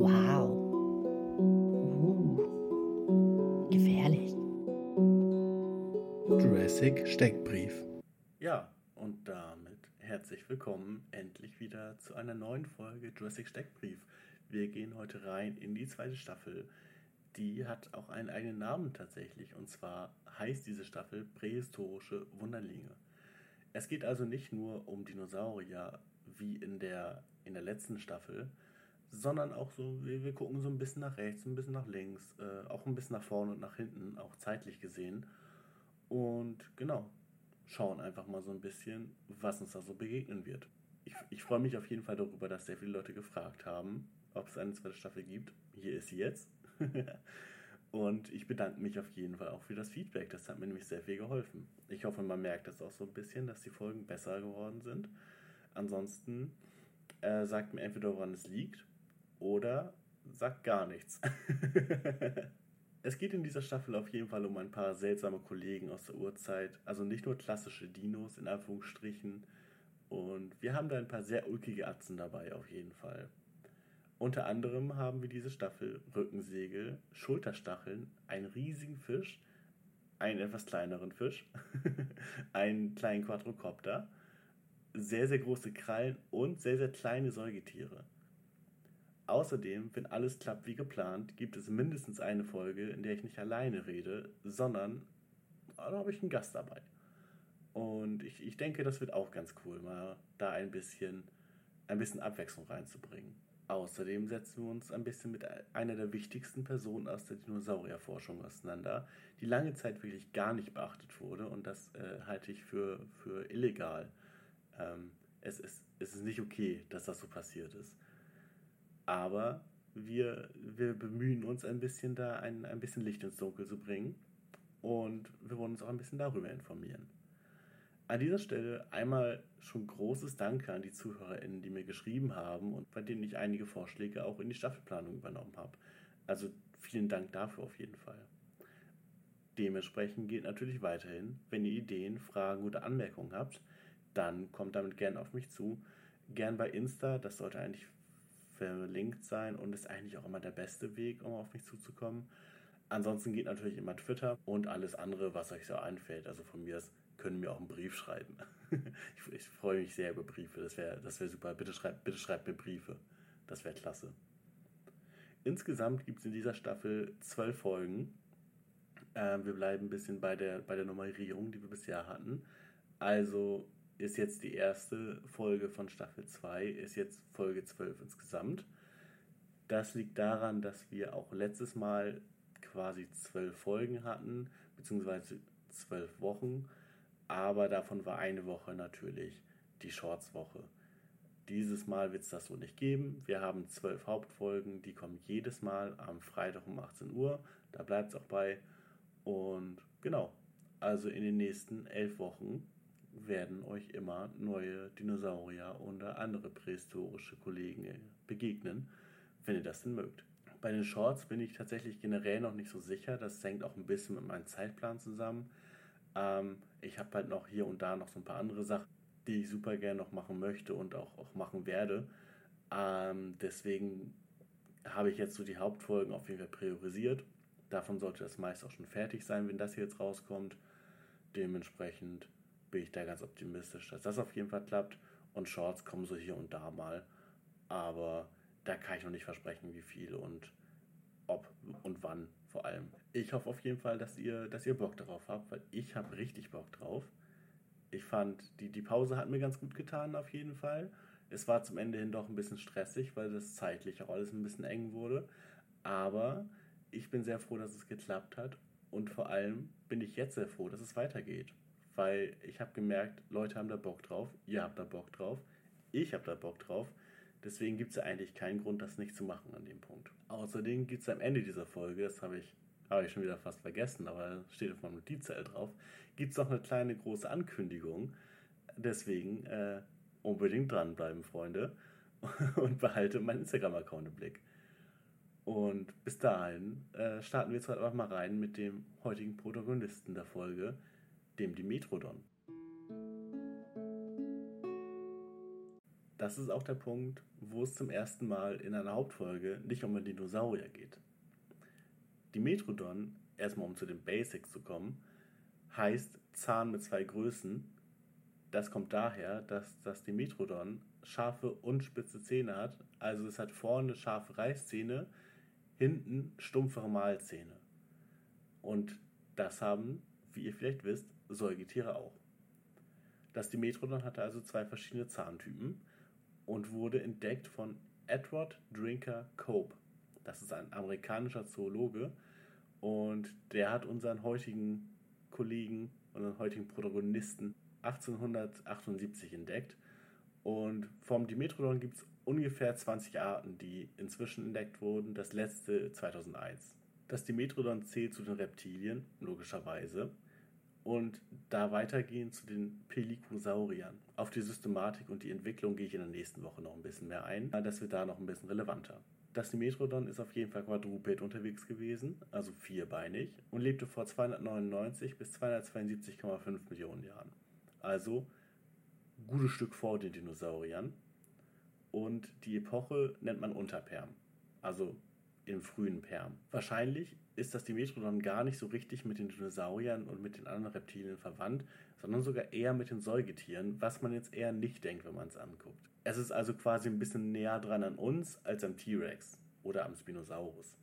Wow. Uh. Gefährlich. Jurassic Steckbrief. Ja, und damit herzlich willkommen endlich wieder zu einer neuen Folge Jurassic Steckbrief. Wir gehen heute rein in die zweite Staffel. Die hat auch einen eigenen Namen tatsächlich. Und zwar heißt diese Staffel Prähistorische Wunderlinge. Es geht also nicht nur um Dinosaurier wie in der, in der letzten Staffel, sondern auch so, wir, wir gucken so ein bisschen nach rechts, ein bisschen nach links, äh, auch ein bisschen nach vorne und nach hinten, auch zeitlich gesehen. Und genau, schauen einfach mal so ein bisschen, was uns da so begegnen wird. Ich, ich freue mich auf jeden Fall darüber, dass sehr viele Leute gefragt haben, ob es eine zweite Staffel gibt. Hier ist sie jetzt. und ich bedanke mich auf jeden Fall auch für das Feedback. Das hat mir nämlich sehr viel geholfen. Ich hoffe, man merkt es auch so ein bisschen, dass die Folgen besser geworden sind. Ansonsten äh, sagt mir entweder, woran es liegt oder sagt gar nichts. es geht in dieser Staffel auf jeden Fall um ein paar seltsame Kollegen aus der Urzeit, also nicht nur klassische Dinos in Anführungsstrichen. Und wir haben da ein paar sehr ulkige Atzen dabei auf jeden Fall. Unter anderem haben wir diese Staffel Rückensegel, Schulterstacheln, einen riesigen Fisch, einen etwas kleineren Fisch, einen kleinen Quadrocopter, sehr, sehr große Krallen und sehr, sehr kleine Säugetiere. Außerdem, wenn alles klappt wie geplant, gibt es mindestens eine Folge, in der ich nicht alleine rede, sondern da habe ich einen Gast dabei. Und ich, ich denke, das wird auch ganz cool, mal da ein bisschen, ein bisschen Abwechslung reinzubringen. Außerdem setzen wir uns ein bisschen mit einer der wichtigsten Personen aus der Dinosaurierforschung auseinander, die lange Zeit wirklich gar nicht beachtet wurde und das äh, halte ich für, für illegal. Ähm, es, ist, es ist nicht okay, dass das so passiert ist. Aber wir, wir bemühen uns ein bisschen da, ein, ein bisschen Licht ins Dunkel zu bringen. Und wir wollen uns auch ein bisschen darüber informieren. An dieser Stelle einmal schon großes Danke an die ZuhörerInnen, die mir geschrieben haben und bei denen ich einige Vorschläge auch in die Staffelplanung übernommen habe. Also vielen Dank dafür auf jeden Fall. Dementsprechend gilt natürlich weiterhin, wenn ihr Ideen, Fragen oder Anmerkungen habt, dann kommt damit gern auf mich zu. Gern bei Insta, das sollte eigentlich verlinkt sein und ist eigentlich auch immer der beste Weg, um auf mich zuzukommen. Ansonsten geht natürlich immer Twitter und alles andere, was euch so einfällt. Also von mir aus können mir auch einen Brief schreiben. ich, ich, freue mich sehr über Briefe. Das wäre das wär super. Bitte schreibt, bitte schreibt mir Briefe. Das wäre klasse. Insgesamt gibt es in dieser Staffel zwölf Folgen. Ähm, wir bleiben ein bisschen bei der, bei der Nummerierung, die wir bisher hatten. Also ist jetzt die erste Folge von Staffel 2, ist jetzt Folge 12 insgesamt. Das liegt daran, dass wir auch letztes Mal quasi zwölf Folgen hatten, beziehungsweise zwölf Wochen, aber davon war eine Woche natürlich die Shorts-Woche. Dieses Mal wird es das so nicht geben. Wir haben zwölf Hauptfolgen, die kommen jedes Mal am Freitag um 18 Uhr. Da bleibt es auch bei. Und genau, also in den nächsten elf Wochen werden euch immer neue Dinosaurier oder andere prähistorische Kollegen begegnen, wenn ihr das denn mögt. Bei den Shorts bin ich tatsächlich generell noch nicht so sicher. Das hängt auch ein bisschen mit meinem Zeitplan zusammen. Ähm, ich habe halt noch hier und da noch so ein paar andere Sachen, die ich super gerne noch machen möchte und auch, auch machen werde. Ähm, deswegen habe ich jetzt so die Hauptfolgen auf jeden Fall priorisiert. Davon sollte das meist auch schon fertig sein, wenn das hier jetzt rauskommt. Dementsprechend bin ich da ganz optimistisch, dass das auf jeden Fall klappt. Und Shorts kommen so hier und da mal. Aber da kann ich noch nicht versprechen, wie viel und ob und wann vor allem. Ich hoffe auf jeden Fall, dass ihr, dass ihr Bock darauf habt, weil ich habe richtig Bock drauf. Ich fand, die, die Pause hat mir ganz gut getan, auf jeden Fall. Es war zum Ende hin doch ein bisschen stressig, weil das zeitlich auch alles ein bisschen eng wurde. Aber ich bin sehr froh, dass es geklappt hat. Und vor allem bin ich jetzt sehr froh, dass es weitergeht weil ich habe gemerkt, Leute haben da Bock drauf, ihr habt da Bock drauf, ich habe da Bock drauf. Deswegen gibt es ja eigentlich keinen Grund, das nicht zu machen an dem Punkt. Außerdem gibt es am Ende dieser Folge, das habe ich, hab ich schon wieder fast vergessen, aber steht auf meinem Notizzettel drauf, gibt es noch eine kleine große Ankündigung. Deswegen äh, unbedingt dranbleiben, Freunde, und behalte meinen Instagram-Account im Blick. Und bis dahin äh, starten wir jetzt halt einfach mal rein mit dem heutigen Protagonisten der Folge, dem Dimetrodon. das ist auch der Punkt, wo es zum ersten Mal in einer Hauptfolge nicht um einen Dinosaurier geht. Die Metrodon, erstmal um zu den Basics zu kommen, heißt Zahn mit zwei Größen. Das kommt daher, dass das Dimetrodon scharfe und spitze Zähne hat. Also es hat vorne scharfe Reißzähne, hinten stumpfere Mahlzähne. Und das haben, wie ihr vielleicht wisst, Säugetiere auch. Das Dimetrodon hatte also zwei verschiedene Zahntypen und wurde entdeckt von Edward Drinker Cope. Das ist ein amerikanischer Zoologe und der hat unseren heutigen Kollegen, unseren heutigen Protagonisten 1878 entdeckt. Und vom Dimetrodon gibt es ungefähr 20 Arten, die inzwischen entdeckt wurden, das letzte 2001. Das Dimetrodon zählt zu den Reptilien, logischerweise, und da weitergehend zu den Pelicosauriern. Auf die Systematik und die Entwicklung gehe ich in der nächsten Woche noch ein bisschen mehr ein. Das wird da noch ein bisschen relevanter. Das Dimetrodon ist auf jeden Fall quadruped unterwegs gewesen, also vierbeinig, und lebte vor 299 bis 272,5 Millionen Jahren. Also gutes Stück vor den Dinosauriern. Und die Epoche nennt man Unterperm, also im frühen Perm. Wahrscheinlich ist das Dimetrodon gar nicht so richtig mit den Dinosauriern und mit den anderen Reptilien verwandt, sondern sogar eher mit den Säugetieren, was man jetzt eher nicht denkt, wenn man es anguckt. Es ist also quasi ein bisschen näher dran an uns als am T-Rex oder am Spinosaurus,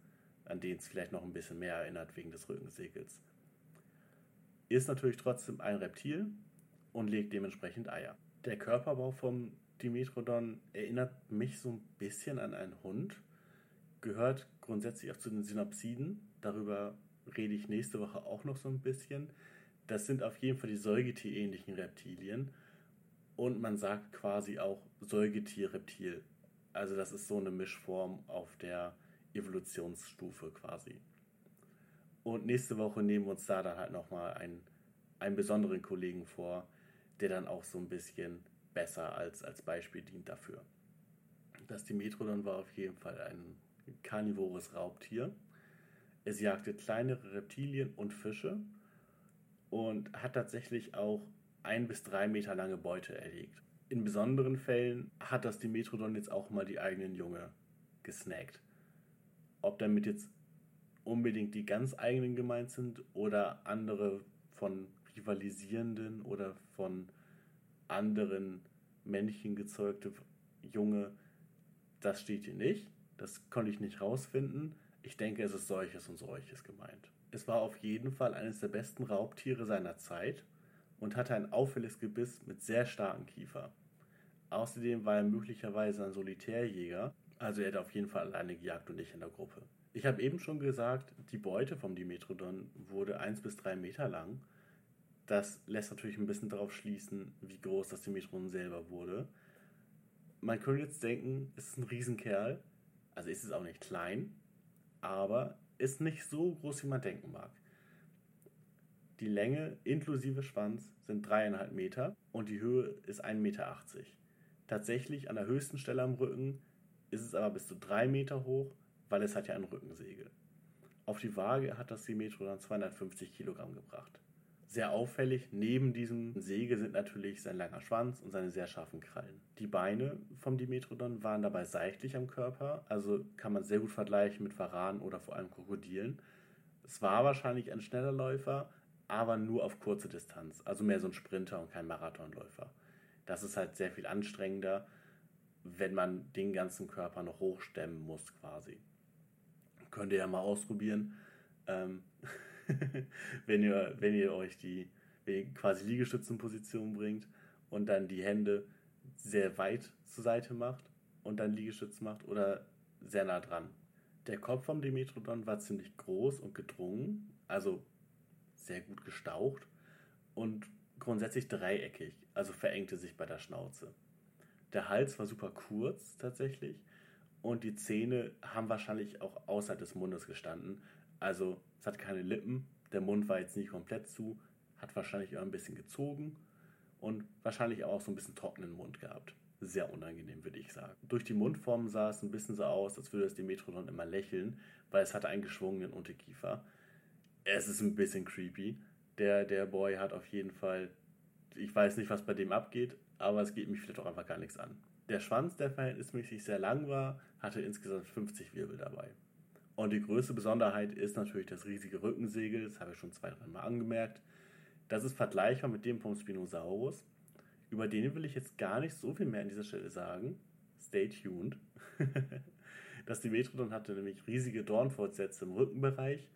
an den es vielleicht noch ein bisschen mehr erinnert wegen des Rückensegels. Ist natürlich trotzdem ein Reptil und legt dementsprechend Eier. Der Körperbau vom Dimetrodon erinnert mich so ein bisschen an einen Hund, gehört grundsätzlich auch zu den Synapsiden. Darüber rede ich nächste Woche auch noch so ein bisschen. Das sind auf jeden Fall die Säugetierähnlichen Reptilien und man sagt quasi auch Säugetier-Reptil. Also das ist so eine Mischform auf der Evolutionsstufe quasi. Und nächste Woche nehmen wir uns da dann halt nochmal einen, einen besonderen Kollegen vor, der dann auch so ein bisschen besser als, als Beispiel dient dafür. Das Dimetrodon war auf jeden Fall ein karnivores Raubtier. Es jagte kleinere Reptilien und Fische und hat tatsächlich auch ein bis drei Meter lange Beute erlegt. In besonderen Fällen hat das Dimetrodon jetzt auch mal die eigenen Junge gesnackt. Ob damit jetzt unbedingt die ganz eigenen gemeint sind oder andere von rivalisierenden oder von anderen Männchen gezeugte Junge, das steht hier nicht. Das konnte ich nicht rausfinden. Ich denke, es ist solches und solches gemeint. Es war auf jeden Fall eines der besten Raubtiere seiner Zeit und hatte ein auffälliges Gebiss mit sehr starkem Kiefer. Außerdem war er möglicherweise ein Solitärjäger, also er hat auf jeden Fall alleine gejagt und nicht in der Gruppe. Ich habe eben schon gesagt, die Beute vom Dimetrodon wurde 1 bis 3 Meter lang. Das lässt natürlich ein bisschen darauf schließen, wie groß das Dimetrodon selber wurde. Man könnte jetzt denken, es ist ein Riesenkerl, also ist es auch nicht klein, aber ist nicht so groß, wie man denken mag. Die Länge inklusive Schwanz sind 3,5 Meter und die Höhe ist 1,80 Meter. Tatsächlich an der höchsten Stelle am Rücken ist es aber bis zu 3 Meter hoch, weil es hat ja ein Rückensegel. Auf die Waage hat das Dimetro dann 250 Kilogramm gebracht. Sehr auffällig neben diesem Segel sind natürlich sein langer Schwanz und seine sehr scharfen Krallen. Die Beine vom Dimetrodon waren dabei seitlich am Körper, also kann man sehr gut vergleichen mit Varanen oder vor allem Krokodilen. Es war wahrscheinlich ein schneller Läufer, aber nur auf kurze Distanz. Also mehr so ein Sprinter und kein Marathonläufer. Das ist halt sehr viel anstrengender, wenn man den ganzen Körper noch hochstemmen muss quasi. Könnt ihr ja mal ausprobieren. Ähm wenn, ihr, wenn ihr euch die quasi Liegestützenposition bringt und dann die Hände sehr weit zur Seite macht und dann Liegestütz macht oder sehr nah dran. Der Kopf vom Dimetrodon war ziemlich groß und gedrungen, also sehr gut gestaucht und grundsätzlich dreieckig, also verengte sich bei der Schnauze. Der Hals war super kurz tatsächlich und die Zähne haben wahrscheinlich auch außerhalb des Mundes gestanden. Also es hat keine Lippen, der Mund war jetzt nicht komplett zu, hat wahrscheinlich auch ein bisschen gezogen und wahrscheinlich auch so ein bisschen trockenen Mund gehabt. Sehr unangenehm, würde ich sagen. Durch die Mundform sah es ein bisschen so aus, als würde das Dimetrodon immer lächeln, weil es hatte einen geschwungenen Unterkiefer es ist ein bisschen creepy. Der, der Boy hat auf jeden Fall, ich weiß nicht, was bei dem abgeht, aber es geht mich vielleicht auch einfach gar nichts an. Der Schwanz, der verhältnismäßig sehr lang war, hatte insgesamt 50 Wirbel dabei. Und die größte Besonderheit ist natürlich das riesige Rückensegel, das habe ich schon zwei, drei Mal angemerkt. Das ist vergleichbar mit dem vom Spinosaurus. Über den will ich jetzt gar nicht so viel mehr an dieser Stelle sagen. Stay tuned. das Dimetrodon hatte nämlich riesige Dornfortsätze im Rückenbereich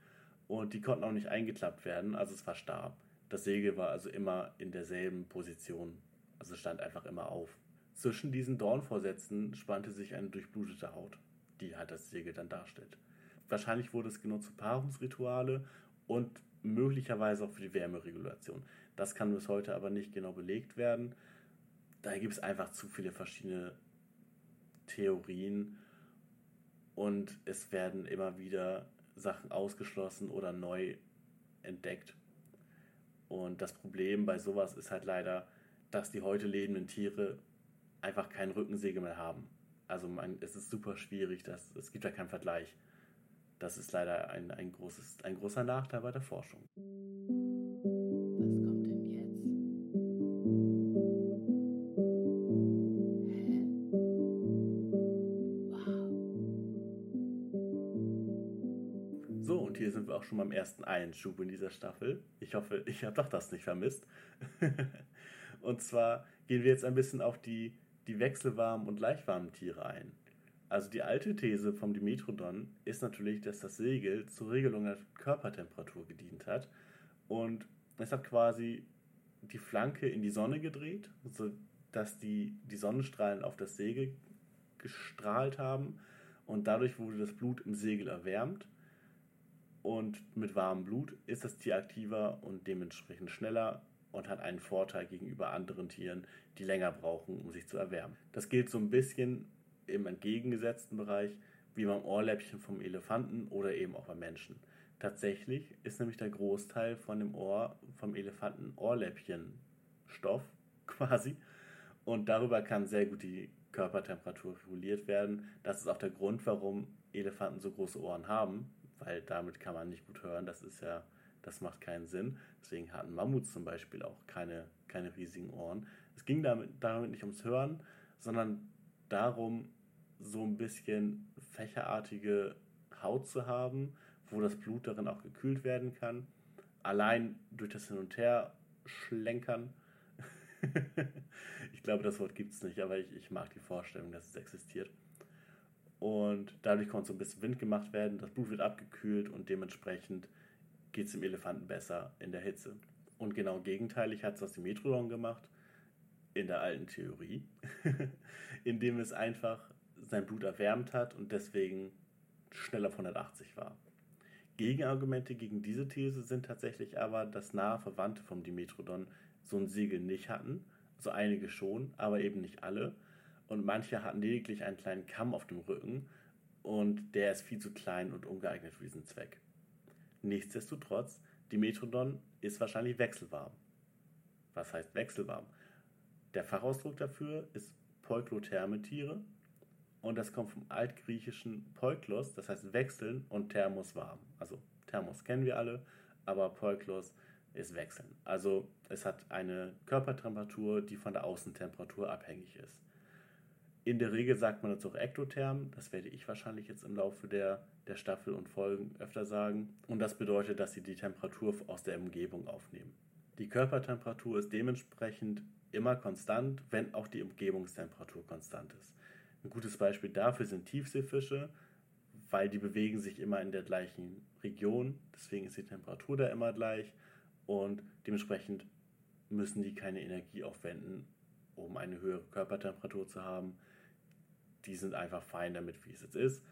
und die konnten auch nicht eingeklappt werden, also es war starr. Das Segel war also immer in derselben Position, also stand einfach immer auf. Zwischen diesen Dornvorsätzen spannte sich eine durchblutete Haut, die halt das Segel dann darstellt. Wahrscheinlich wurde es genutzt für Paarungsrituale und möglicherweise auch für die Wärmeregulation. Das kann bis heute aber nicht genau belegt werden. Da gibt es einfach zu viele verschiedene Theorien und es werden immer wieder Sachen ausgeschlossen oder neu entdeckt. Und das Problem bei sowas ist halt leider, dass die heute lebenden Tiere einfach kein Rückensegel mehr haben. Also man, es ist super schwierig, dass, es gibt ja keinen Vergleich. Das ist leider ein, ein, großes, ein großer Nachteil bei der Forschung. auch schon beim ersten Einschub in dieser Staffel. Ich hoffe, ich habe doch das nicht vermisst. und zwar gehen wir jetzt ein bisschen auf die, die wechselwarmen und leichtwarmen Tiere ein. Also die alte These vom Dimetrodon ist natürlich, dass das Segel zur Regelung der Körpertemperatur gedient hat. Und es hat quasi die Flanke in die Sonne gedreht, sodass die, die Sonnenstrahlen auf das Segel gestrahlt haben. Und dadurch wurde das Blut im Segel erwärmt. Und mit warmem Blut ist das Tier aktiver und dementsprechend schneller und hat einen Vorteil gegenüber anderen Tieren, die länger brauchen, um sich zu erwärmen. Das gilt so ein bisschen im entgegengesetzten Bereich wie beim Ohrläppchen vom Elefanten oder eben auch beim Menschen. Tatsächlich ist nämlich der Großteil von dem Ohr vom Elefanten Ohrläppchenstoff quasi und darüber kann sehr gut die Körpertemperatur reguliert werden. Das ist auch der Grund, warum Elefanten so große Ohren haben, weil damit kann man nicht gut hören. Das ist ja, das macht keinen Sinn. Deswegen hatten Mammuts zum Beispiel auch keine, keine riesigen Ohren. Es ging damit, damit nicht ums Hören, sondern darum, so ein bisschen fächerartige Haut zu haben, wo das Blut darin auch gekühlt werden kann. Allein durch das Hin- und Her schlenkern. ich glaube, das Wort gibt es nicht, aber ich, ich mag die Vorstellung, dass es existiert und dadurch konnte so ein bisschen Wind gemacht werden, das Blut wird abgekühlt und dementsprechend geht es dem Elefanten besser in der Hitze. Und genau gegenteilig hat es das Dimetrodon gemacht, in der alten Theorie, indem es einfach sein Blut erwärmt hat und deswegen schneller auf 180 war. Gegenargumente gegen diese These sind tatsächlich aber, dass nahe Verwandte vom Dimetrodon so ein Segel nicht hatten, also einige schon, aber eben nicht alle und manche hatten lediglich einen kleinen Kamm auf dem Rücken und der ist viel zu klein und ungeeignet für diesen Zweck. Nichtsdestotrotz, die Metrodon ist wahrscheinlich wechselwarm. Was heißt wechselwarm? Der Fachausdruck dafür ist Polklotherme Tiere und das kommt vom altgriechischen Polklos, das heißt wechseln und Thermos warm. Also Thermos kennen wir alle, aber Polklos ist wechseln. Also es hat eine Körpertemperatur, die von der Außentemperatur abhängig ist. In der Regel sagt man jetzt auch Ektotherm. Das werde ich wahrscheinlich jetzt im Laufe der, der Staffel und Folgen öfter sagen. Und das bedeutet, dass sie die Temperatur aus der Umgebung aufnehmen. Die Körpertemperatur ist dementsprechend immer konstant, wenn auch die Umgebungstemperatur konstant ist. Ein gutes Beispiel dafür sind Tiefseefische, weil die bewegen sich immer in der gleichen Region. Deswegen ist die Temperatur da immer gleich und dementsprechend müssen die keine Energie aufwenden, um eine höhere Körpertemperatur zu haben die sind einfach fein damit, wie es jetzt ist.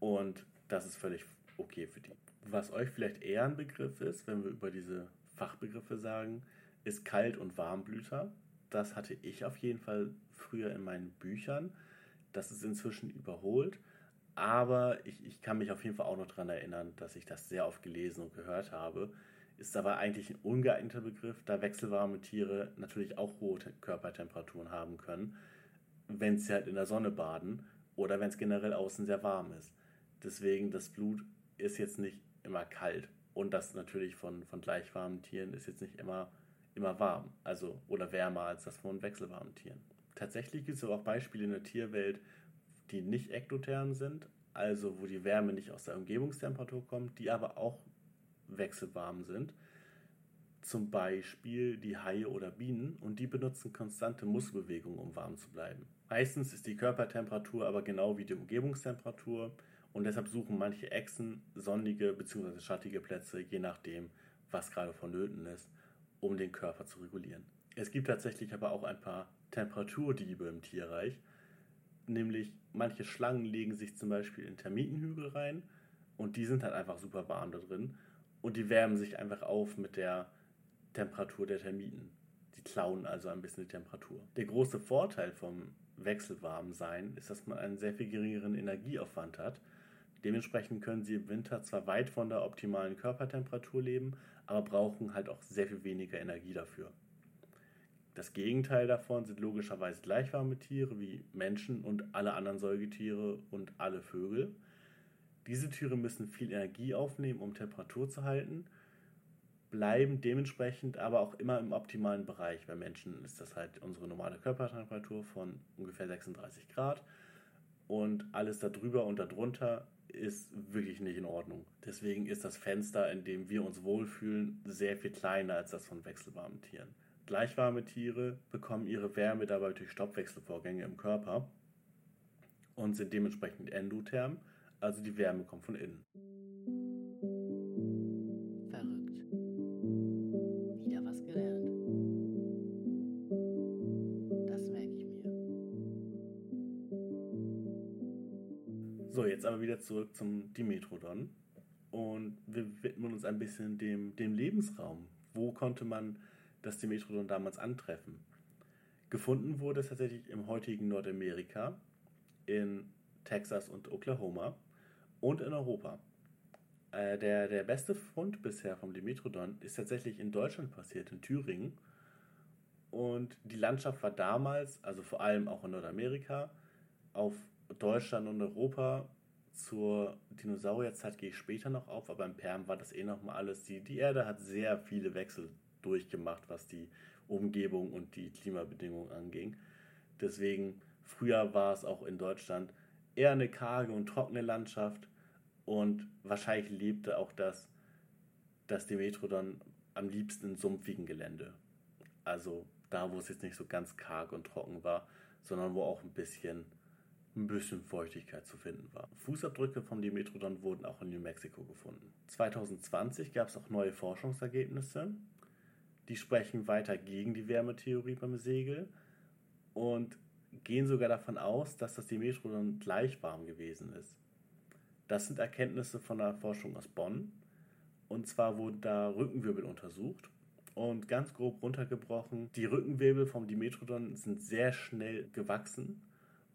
Und das ist völlig okay für die. Was euch vielleicht eher ein Begriff ist, wenn wir über diese Fachbegriffe sagen, ist Kalt- und Warmblüter. Das hatte ich auf jeden Fall früher in meinen Büchern. Das ist inzwischen überholt. Aber ich, ich kann mich auf jeden Fall auch noch daran erinnern, dass ich das sehr oft gelesen und gehört habe. Ist aber eigentlich ein ungeeigneter Begriff, da wechselwarme Tiere natürlich auch hohe Körpertemperaturen haben können wenn sie halt in der Sonne baden oder wenn es generell außen sehr warm ist. Deswegen, das Blut ist jetzt nicht immer kalt. Und das natürlich von, von gleich warmen Tieren ist jetzt nicht immer, immer warm. Also, oder wärmer als das von wechselwarmen Tieren. Tatsächlich gibt es aber auch Beispiele in der Tierwelt, die nicht ektotherm sind, also wo die Wärme nicht aus der Umgebungstemperatur kommt, die aber auch wechselwarm sind. Zum Beispiel die Haie oder Bienen und die benutzen konstante Muskelbewegungen, um warm zu bleiben. Meistens ist die Körpertemperatur aber genau wie die Umgebungstemperatur und deshalb suchen manche Echsen sonnige bzw. schattige Plätze, je nachdem, was gerade vonnöten ist, um den Körper zu regulieren. Es gibt tatsächlich aber auch ein paar Temperaturdiebe im Tierreich, nämlich manche Schlangen legen sich zum Beispiel in Termitenhügel rein und die sind halt einfach super warm da drin und die wärmen sich einfach auf mit der Temperatur der Termiten. Die klauen also ein bisschen die Temperatur. Der große Vorteil vom Wechselwarmsein ist, dass man einen sehr viel geringeren Energieaufwand hat. Dementsprechend können sie im Winter zwar weit von der optimalen Körpertemperatur leben, aber brauchen halt auch sehr viel weniger Energie dafür. Das Gegenteil davon sind logischerweise gleichwarme Tiere wie Menschen und alle anderen Säugetiere und alle Vögel. Diese Tiere müssen viel Energie aufnehmen, um Temperatur zu halten bleiben dementsprechend aber auch immer im optimalen Bereich. Bei Menschen ist das halt unsere normale Körpertemperatur von ungefähr 36 Grad und alles darüber und darunter ist wirklich nicht in Ordnung. Deswegen ist das Fenster, in dem wir uns wohlfühlen, sehr viel kleiner als das von wechselwarmen Tieren. Gleichwarme Tiere bekommen ihre Wärme dabei durch Stoffwechselvorgänge im Körper und sind dementsprechend endotherm, also die Wärme kommt von innen. Jetzt aber wieder zurück zum Dimetrodon. Und wir widmen uns ein bisschen dem, dem Lebensraum. Wo konnte man das Dimetrodon damals antreffen? Gefunden wurde es tatsächlich im heutigen Nordamerika, in Texas und Oklahoma und in Europa. Äh, der, der beste Fund bisher vom Dimetrodon ist tatsächlich in Deutschland passiert, in Thüringen. Und die Landschaft war damals, also vor allem auch in Nordamerika, auf Deutschland und Europa zur Dinosaurierzeit gehe ich später noch auf, aber im Perm war das eh nochmal alles. Die, die Erde hat sehr viele Wechsel durchgemacht, was die Umgebung und die Klimabedingungen anging. Deswegen, früher war es auch in Deutschland eher eine karge und trockene Landschaft und wahrscheinlich lebte auch das, das Dimetrodon am liebsten in sumpfigen Gelände. Also da, wo es jetzt nicht so ganz karg und trocken war, sondern wo auch ein bisschen ein bisschen Feuchtigkeit zu finden war. Fußabdrücke vom Dimetrodon wurden auch in New Mexico gefunden. 2020 gab es auch neue Forschungsergebnisse, die sprechen weiter gegen die Wärmetheorie beim Segel und gehen sogar davon aus, dass das Dimetrodon gleich warm gewesen ist. Das sind Erkenntnisse von der Forschung aus Bonn. Und zwar wurden da Rückenwirbel untersucht und ganz grob runtergebrochen, die Rückenwirbel vom Dimetrodon sind sehr schnell gewachsen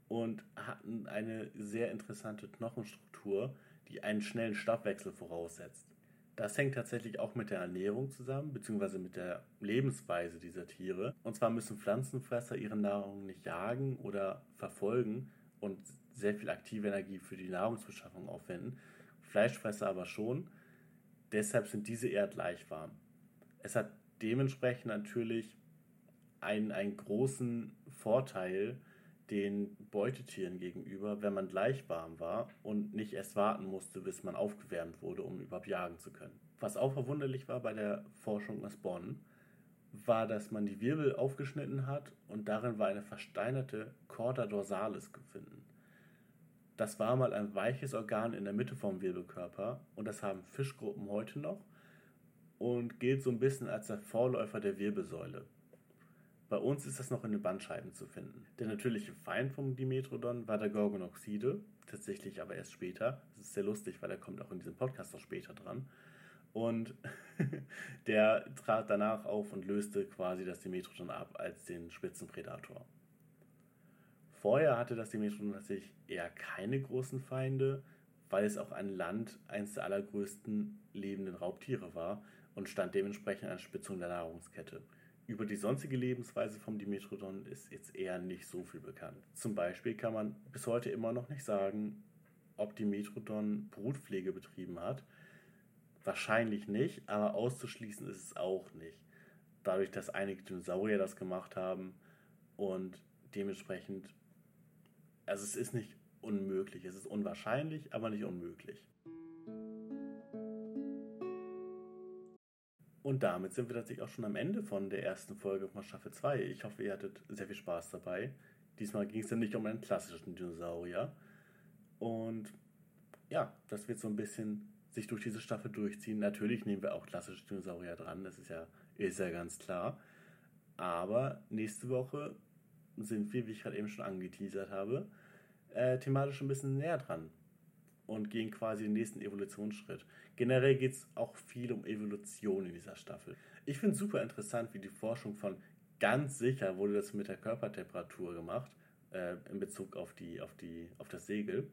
und hatten eine sehr interessante Knochenstruktur, die einen schnellen Stoffwechsel voraussetzt. Das hängt tatsächlich auch mit der Ernährung zusammen, beziehungsweise mit der Lebensweise dieser Tiere. Und zwar müssen Pflanzenfresser ihre Nahrung nicht jagen oder verfolgen und sehr viel aktive Energie für die Nahrungsbeschaffung aufwenden. Fleischfresser aber schon. Deshalb sind diese eher gleichwarm. Es hat dementsprechend natürlich einen, einen großen Vorteil, den Beutetieren gegenüber, wenn man gleich warm war und nicht erst warten musste, bis man aufgewärmt wurde, um überhaupt jagen zu können. Was auch verwunderlich war bei der Forschung aus Bonn, war, dass man die Wirbel aufgeschnitten hat und darin war eine versteinerte Corda dorsalis gefunden. Das war mal ein weiches Organ in der Mitte vom Wirbelkörper und das haben Fischgruppen heute noch und gilt so ein bisschen als der Vorläufer der Wirbelsäule. Bei uns ist das noch in den Bandscheiben zu finden. Der natürliche Feind vom Dimetrodon war der Gorgonoxide, tatsächlich aber erst später. Das ist sehr lustig, weil er kommt auch in diesem Podcast noch später dran. Und der trat danach auf und löste quasi das Dimetrodon ab als den Spitzenpredator. Vorher hatte das Dimetrodon tatsächlich eher keine großen Feinde, weil es auch ein Land eines der allergrößten lebenden Raubtiere war und stand dementsprechend an der Spitzung der Nahrungskette. Über die sonstige Lebensweise vom Dimetrodon ist jetzt eher nicht so viel bekannt. Zum Beispiel kann man bis heute immer noch nicht sagen, ob Dimetrodon Brutpflege betrieben hat. Wahrscheinlich nicht, aber auszuschließen ist es auch nicht. Dadurch, dass einige Dinosaurier das gemacht haben und dementsprechend, also es ist nicht unmöglich, es ist unwahrscheinlich, aber nicht unmöglich. Und damit sind wir tatsächlich auch schon am Ende von der ersten Folge von Staffel 2. Ich hoffe, ihr hattet sehr viel Spaß dabei. Diesmal ging es ja nicht um einen klassischen Dinosaurier. Und ja, das wird so ein bisschen sich durch diese Staffel durchziehen. Natürlich nehmen wir auch klassische Dinosaurier dran, das ist ja, ist ja ganz klar. Aber nächste Woche sind wir, wie ich gerade eben schon angeteasert habe, äh, thematisch ein bisschen näher dran und gehen quasi den nächsten Evolutionsschritt. Generell geht es auch viel um Evolution in dieser Staffel. Ich finde super interessant, wie die Forschung von ganz sicher wurde das mit der Körpertemperatur gemacht, äh, in Bezug auf, die, auf, die, auf das Segel,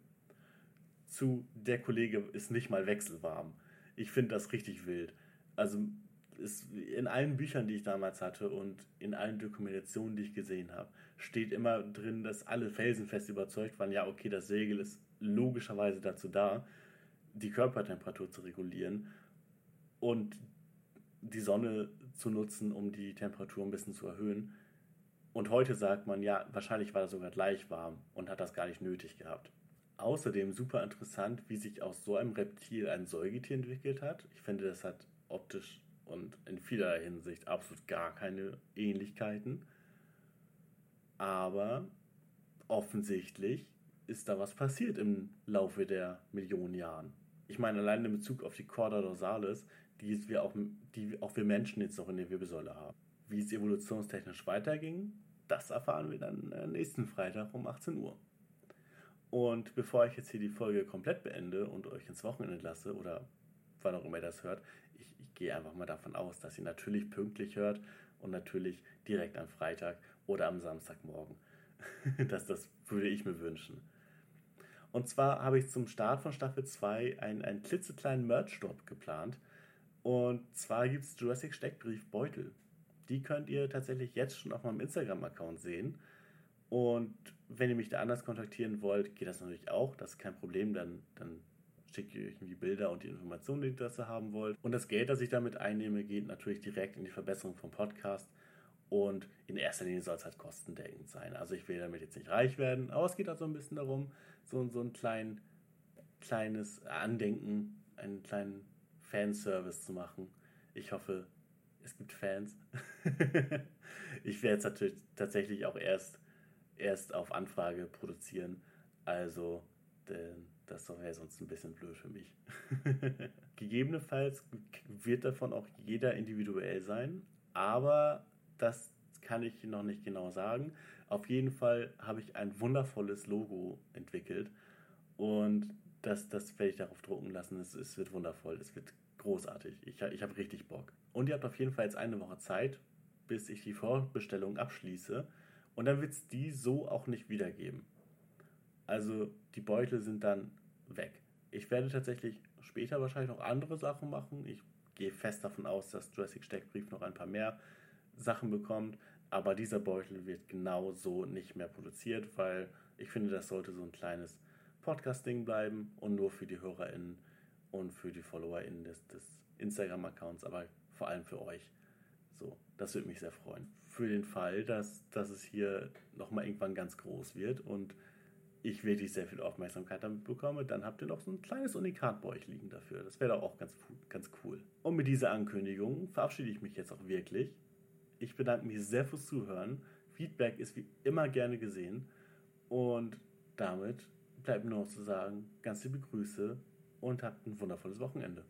zu der Kollege ist nicht mal wechselwarm. Ich finde das richtig wild. Also ist, in allen Büchern, die ich damals hatte und in allen Dokumentationen, die ich gesehen habe, steht immer drin, dass alle felsenfest überzeugt waren, ja, okay, das Segel ist logischerweise dazu da, die Körpertemperatur zu regulieren und die Sonne zu nutzen, um die Temperatur ein bisschen zu erhöhen. Und heute sagt man, ja, wahrscheinlich war das sogar gleich warm und hat das gar nicht nötig gehabt. Außerdem super interessant, wie sich aus so einem Reptil ein Säugetier entwickelt hat. Ich finde, das hat optisch und in vielerlei Hinsicht absolut gar keine Ähnlichkeiten. Aber offensichtlich ist da was passiert im Laufe der Millionen Jahren. Ich meine, allein in Bezug auf die Chorda dorsalis, die wir auch, die auch wir Menschen jetzt noch in der Wirbelsäule haben. Wie es evolutionstechnisch weiterging, das erfahren wir dann nächsten Freitag um 18 Uhr. Und bevor ich jetzt hier die Folge komplett beende und euch ins Wochenende lasse oder wann auch immer ihr das hört, ich, ich gehe einfach mal davon aus, dass ihr natürlich pünktlich hört und natürlich direkt am Freitag oder am Samstagmorgen. das, das würde ich mir wünschen. Und zwar habe ich zum Start von Staffel 2 einen, einen klitzekleinen Merch-Drop geplant. Und zwar gibt es Jurassic Steckbrief Beutel. Die könnt ihr tatsächlich jetzt schon auf meinem Instagram-Account sehen. Und wenn ihr mich da anders kontaktieren wollt, geht das natürlich auch. Das ist kein Problem. Dann, dann schicke ich euch die Bilder und die Informationen, die ihr dazu haben wollt. Und das Geld, das ich damit einnehme, geht natürlich direkt in die Verbesserung vom Podcast. Und in erster Linie soll es halt kostendeckend sein. Also ich will damit jetzt nicht reich werden, aber es geht halt so ein bisschen darum, so, so ein klein, kleines Andenken, einen kleinen Fanservice zu machen. Ich hoffe, es gibt Fans. ich werde es natürlich tatsächlich auch erst, erst auf Anfrage produzieren. Also, denn das wäre sonst ein bisschen blöd für mich. Gegebenenfalls wird davon auch jeder individuell sein, aber das kann ich noch nicht genau sagen. Auf jeden Fall habe ich ein wundervolles Logo entwickelt und das, das werde ich darauf drucken lassen. Es, es wird wundervoll, es wird großartig. Ich, ich habe richtig Bock. Und ihr habt auf jeden Fall jetzt eine Woche Zeit, bis ich die Vorbestellung abschließe. Und dann wird es die so auch nicht wiedergeben. Also die Beutel sind dann weg. Ich werde tatsächlich später wahrscheinlich noch andere Sachen machen. Ich gehe fest davon aus, dass Jurassic Steckbrief noch ein paar mehr Sachen bekommt. Aber dieser Beutel wird genau so nicht mehr produziert, weil ich finde, das sollte so ein kleines Podcast-Ding bleiben und nur für die HörerInnen und für die FollowerInnen des, des Instagram-Accounts, aber vor allem für euch. So, das würde mich sehr freuen. Für den Fall, dass, dass es hier nochmal irgendwann ganz groß wird und ich wirklich sehr viel Aufmerksamkeit damit bekomme, dann habt ihr noch so ein kleines Unikat bei euch liegen dafür. Das wäre doch auch ganz, ganz cool. Und mit dieser Ankündigung verabschiede ich mich jetzt auch wirklich. Ich bedanke mich sehr fürs Zuhören. Feedback ist wie immer gerne gesehen. Und damit bleibt nur noch zu sagen, ganz liebe Grüße und habt ein wundervolles Wochenende.